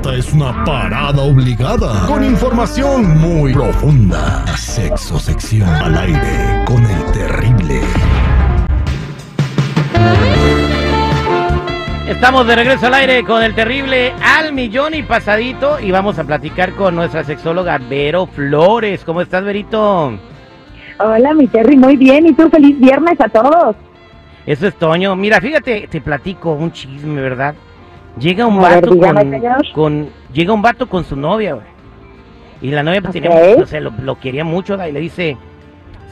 Esta es una parada obligada con información muy profunda. Sexo sección al aire con el terrible. Estamos de regreso al aire con el terrible al millón y pasadito y vamos a platicar con nuestra sexóloga Vero Flores. ¿Cómo estás, Verito? Hola, mi Terry, muy bien. ¿Y tú? Feliz viernes a todos. Eso es Toño. Mira, fíjate, te platico un chisme, ¿verdad? Llega un ver, vato dígame, con, llega un vato con su novia, güey. Y la novia pues, tenía- o sea, lo, lo quería mucho, da, y le dice,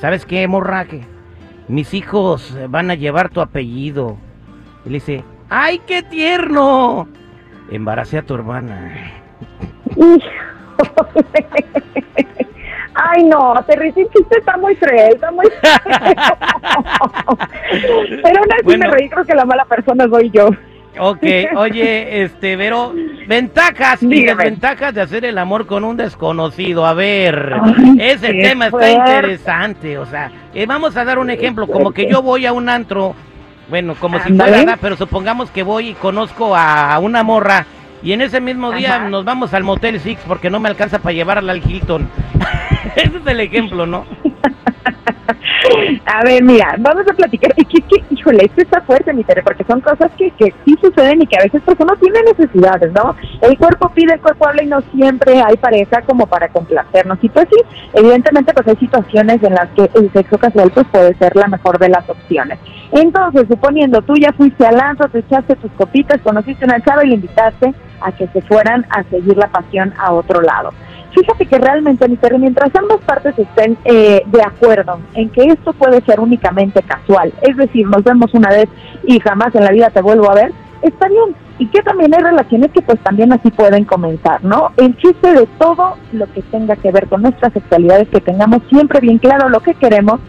¿sabes qué, morra? Que mis hijos van a llevar tu apellido. Y le dice, ¡ay, qué tierno! Embaracé a tu hermana. Hijo. Ay, no, Terry, chiste está muy cruel, está muy Pero aún así Bueno. me reí, creo que la mala persona soy yo. Ok, oye, este, Vero, ventajas y desventajas de hacer el amor con un desconocido. A ver, Ay, ese tema está interesante. O sea, eh, vamos a dar un ejemplo, como que yo voy a un antro, bueno, como si fuera, ¿verdad? pero supongamos que voy y conozco a una morra y en ese mismo día Ajá. nos vamos al Motel Six porque no me alcanza para llevarla al Hilton. ese es el ejemplo, ¿no? A ver, mira, vamos a platicar. Y que, que, híjole, esto está fuerte, mi Tere, porque son cosas que, que sí suceden y que a veces pues uno tiene necesidades, ¿no? El cuerpo pide, el cuerpo habla y no siempre hay pareja como para complacernos. Y pues sí, evidentemente pues hay situaciones en las que el sexo casual pues puede ser la mejor de las opciones. Entonces, suponiendo tú ya fuiste al antro, te echaste tus copitas, conociste una chava y le invitaste a que se fueran a seguir la pasión a otro lado. Fíjate que realmente, mientras ambas partes estén eh, de acuerdo en que esto puede ser únicamente casual, es decir, nos vemos una vez y jamás en la vida te vuelvo a ver, está bien. Y que también hay relaciones que pues también así pueden comenzar, ¿no? El chiste de todo lo que tenga que ver con nuestra sexualidad es que tengamos siempre bien claro lo que queremos,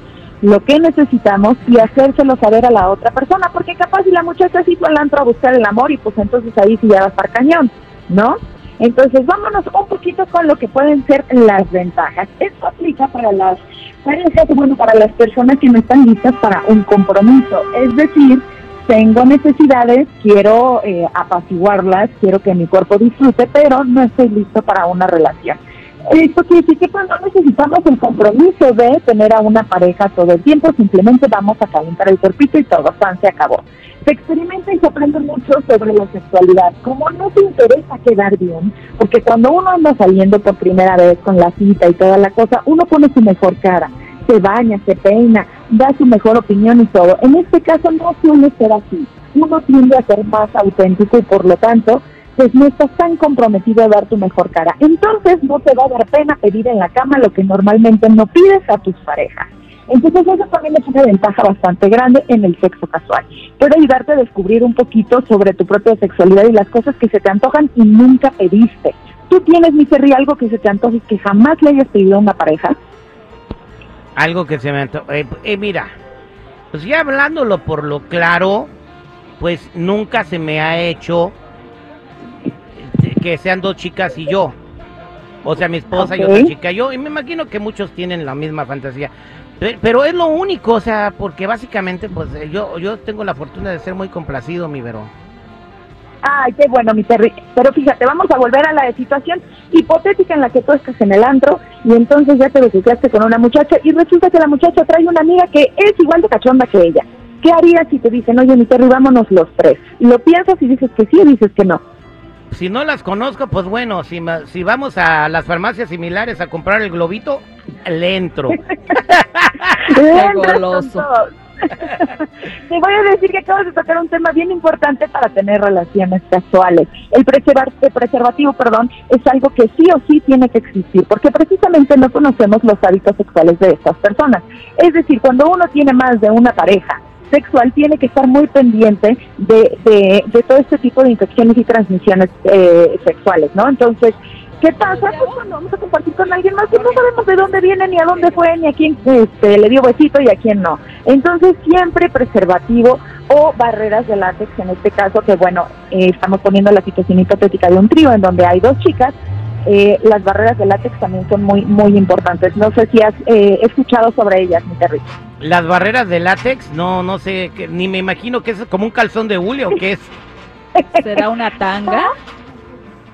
lo que necesitamos y hacérselo saber a la otra persona, porque capaz si la muchacha sí fue al antro a buscar el amor y pues entonces ahí sí ya va a estar cañón, ¿no? Entonces, vámonos un poquito con lo que pueden ser las ventajas. Esto aplica para las parejas, bueno, para las personas que no están listas para un compromiso. Es decir, tengo necesidades, quiero eh, apaciguarlas, quiero que mi cuerpo disfrute, pero no estoy listo para una relación. Esto quiere decir que pues, no necesitamos el compromiso de tener a una pareja todo el tiempo, simplemente vamos a calentar el cuerpito y todo, pan, se acabó. Se experimenta y se aprende mucho sobre la sexualidad. Como no te interesa quedar bien, porque cuando uno anda saliendo por primera vez con la cita y toda la cosa, uno pone su mejor cara, se baña, se peina, da su mejor opinión y todo. En este caso no suele ser así. Uno tiende a ser más auténtico y por lo tanto pues no estás tan comprometido a dar tu mejor cara. Entonces no te va a dar pena pedir en la cama lo que normalmente no pides a tus parejas. Entonces eso también es una ventaja bastante grande en el sexo casual. Puede ayudarte a descubrir un poquito sobre tu propia sexualidad y las cosas que se te antojan y nunca pediste. ¿Tú tienes, mi Terry, algo que se te antoje y que jamás le hayas pedido a una pareja? Algo que se me anto- eh, eh, mira, pues ya hablándolo por lo claro, pues nunca se me ha hecho que sean dos chicas y yo. O sea, mi esposa y otra chica yo. Y me imagino que muchos tienen la misma fantasía. Pe- Pero es lo único, o sea, porque básicamente, pues eh, yo, yo tengo la fortuna de ser muy complacido, mi Vero. Ay, qué bueno, mi Terry. Pero fíjate, vamos a volver a la situación hipotética en la que tú estás en el antro y entonces ya te besuqueaste con una muchacha y resulta que la muchacha trae una amiga que es igual de cachonda que ella. ¿Qué harías si te dicen, oye, mi Terry, vámonos los tres? Y lo piensas y dices que sí o dices que no. Si no las conozco, pues bueno, si, ma- si vamos a las farmacias similares a comprar el globito, le entro. Con goloso. Te voy a decir que acabas de tocar un tema bien importante para tener relaciones casuales. El, preservar- el preservativo, perdón, es algo que sí o sí tiene que existir, porque precisamente no conocemos los hábitos sexuales de estas personas. Es decir, cuando uno tiene más de una pareja sexual, tiene que estar muy pendiente de, de, de todo este tipo de infecciones y transmisiones eh, sexuales, ¿no? Entonces, ¿Qué pasa? Pues cuando vamos a compartir con alguien más, pues no sabemos de dónde viene, ni a dónde fue, ni a quién este, le dio besito y a quién no. Entonces, siempre preservativo o barreras de látex, en este caso, que bueno, eh, estamos poniendo la situación hipotética de un trío en donde hay dos chicas, eh, las barreras de látex también son muy muy importantes. No sé si has eh, escuchado sobre ellas, mi Terry. Las barreras de látex, no, no sé, que- ni me imagino que es como un calzón de hule o qué es. ¿Será una tanga?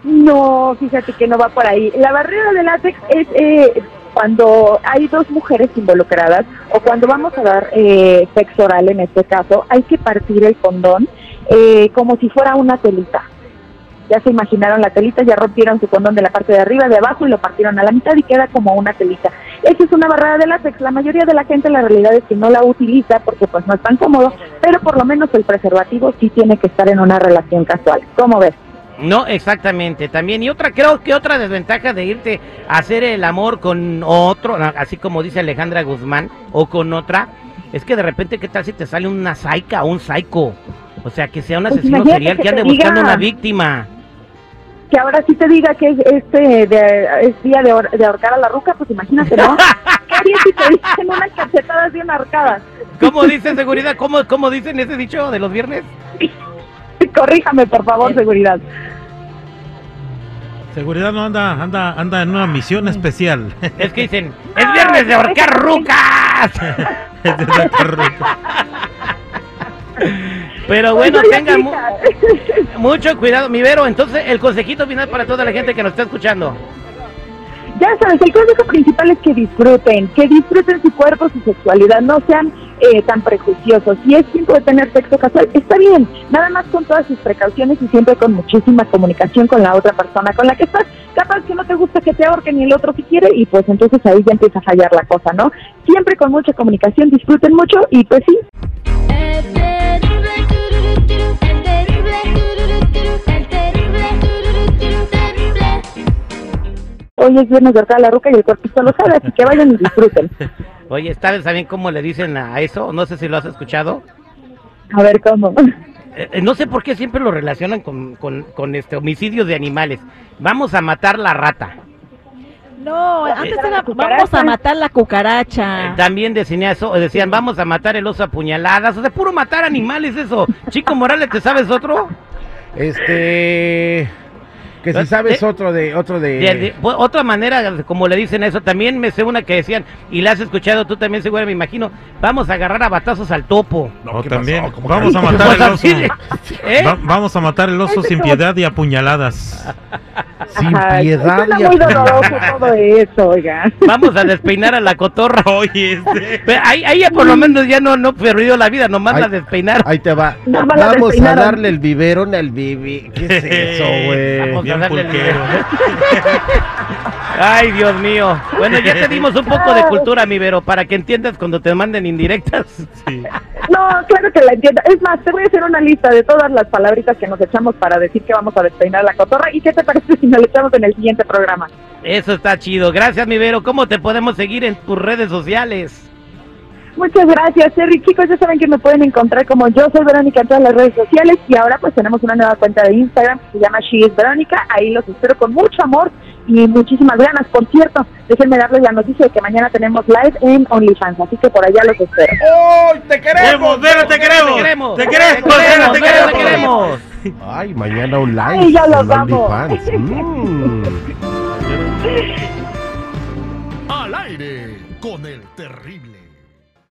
No, fíjate que no va por ahí. La barrera de látex es eh, cuando hay dos mujeres involucradas o cuando vamos a dar eh, sexo oral en este caso, hay que partir el condón eh, como si fuera una telita. Ya se imaginaron la telita, ya rompieron su condón de la parte de arriba, de abajo y lo partieron a la mitad y queda como una telita. Esa es una barrera de látex. La mayoría de la gente la realidad es que no la utiliza porque pues no es tan cómodo, pero por lo menos el preservativo sí tiene que estar en una relación casual. ¿Cómo ves? No, exactamente, también. Y otra, creo que otra desventaja de irte a hacer el amor con otro, así como dice Alejandra Guzmán, o con otra, es que de repente, ¿qué tal si te sale una saica o un psycho? O sea, que sea un Pues asesino serial que que ande buscando una víctima. Que ahora sí te diga que es, este de, es día de, de ahorcar a la ruca, pues imagínate, ¿no? ¿Qué harías si te dicen unas cachetadas bien ahorcadas? ¿Cómo dicen seguridad? ¿Cómo, ¿Cómo dicen ese dicho de los viernes? Corríjame, por favor, seguridad. Seguridad no anda, anda, anda en una misión especial. Es que dicen, es viernes de ahorcar rucas. Es de la carruca. Pero bueno, oye, tenga mu- chica, mucho cuidado, mi Vero. Entonces, el consejito final para toda la gente que nos está escuchando. Ya sabes, el consejo principal es que disfruten, que disfruten su cuerpo, su sexualidad, no sean eh, tan prejuiciosos. Si es tiempo de tener sexo casual, está bien, nada más con todas sus precauciones y siempre con muchísima comunicación con la otra persona con la que estás. Capaz que no te gusta que te ahorquen y el otro si quiere, y pues entonces ahí ya empieza a fallar la cosa, ¿no? Siempre con mucha comunicación, disfruten mucho y pues sí, hoy es viernes de la ruca y el cuerpito lo sabe, así que vayan y disfruten. Oye, ¿sabes también cómo le dicen a eso? No sé si lo has escuchado. A ver cómo. Eh, eh, no sé por qué siempre lo relacionan con, con, con este homicidio de animales. Vamos a matar la rata. No, antes la era vamos a matar la Eh, cucaracha. también decían eso, decían vamos a matar el oso a puñaladas. O sea, puro matar animales eso. Chico Morales, ¿te sabes otro? Este. Que si De- sabes otro de. Otro de. De- de- pues, otra manera, como le dicen eso, también me sé una que decían, y la has escuchado tú también, seguro me imagino, vamos a agarrar a batazos al topo. O ¿qué también? ¿Cómo vamos a matar el oso. ¿eh? Va- vamos a matar el oso sin piedad y a puñaladas. Sin piedad. Muy a- doloroso todo eso, oiga. Vamos a despeinar a la cotorra. Oye, este. Ahí, ahí ya por lo menos ya no, no perdió la vida, nomás Ay. la despeinar. Ahí te va. Vamos a darle el biberón al bibi. ¿Qué es eso, güey? Vamos a Bien darle el pulquero. Ay, Dios mío. Bueno, ya te dimos un poco de cultura, mi Vero, para que entiendas cuando te manden indirectas. Sí. No, claro que la entiendo. Es más, te voy a hacer una lista de todas las palabritas que nos echamos para decir que vamos a despeinar la cotorra. ¿Y qué te parece si nos lo echamos en el siguiente programa? Eso está chido. Gracias, mi Vero. ¿Cómo te podemos seguir en tus redes sociales? Muchas gracias, Terry. Chicos, ya saben que me pueden encontrar como yo soy Verónica en todas las redes sociales y ahora pues tenemos una nueva cuenta de Instagram que se llama She is Verónica. Ahí los espero con mucho amor y muchísimas ganas. Por cierto, déjenme darles la noticia de que mañana tenemos live en OnlyFans, así que por allá los espero. ¡Oh, te ¡Queremos, Vero, te queremos! ¡Te queremos! ¡Te queremos, Vero, te Vero, queremos! Ay, mañana un live. Ay, ya los. Mm. Al aire con el terrible.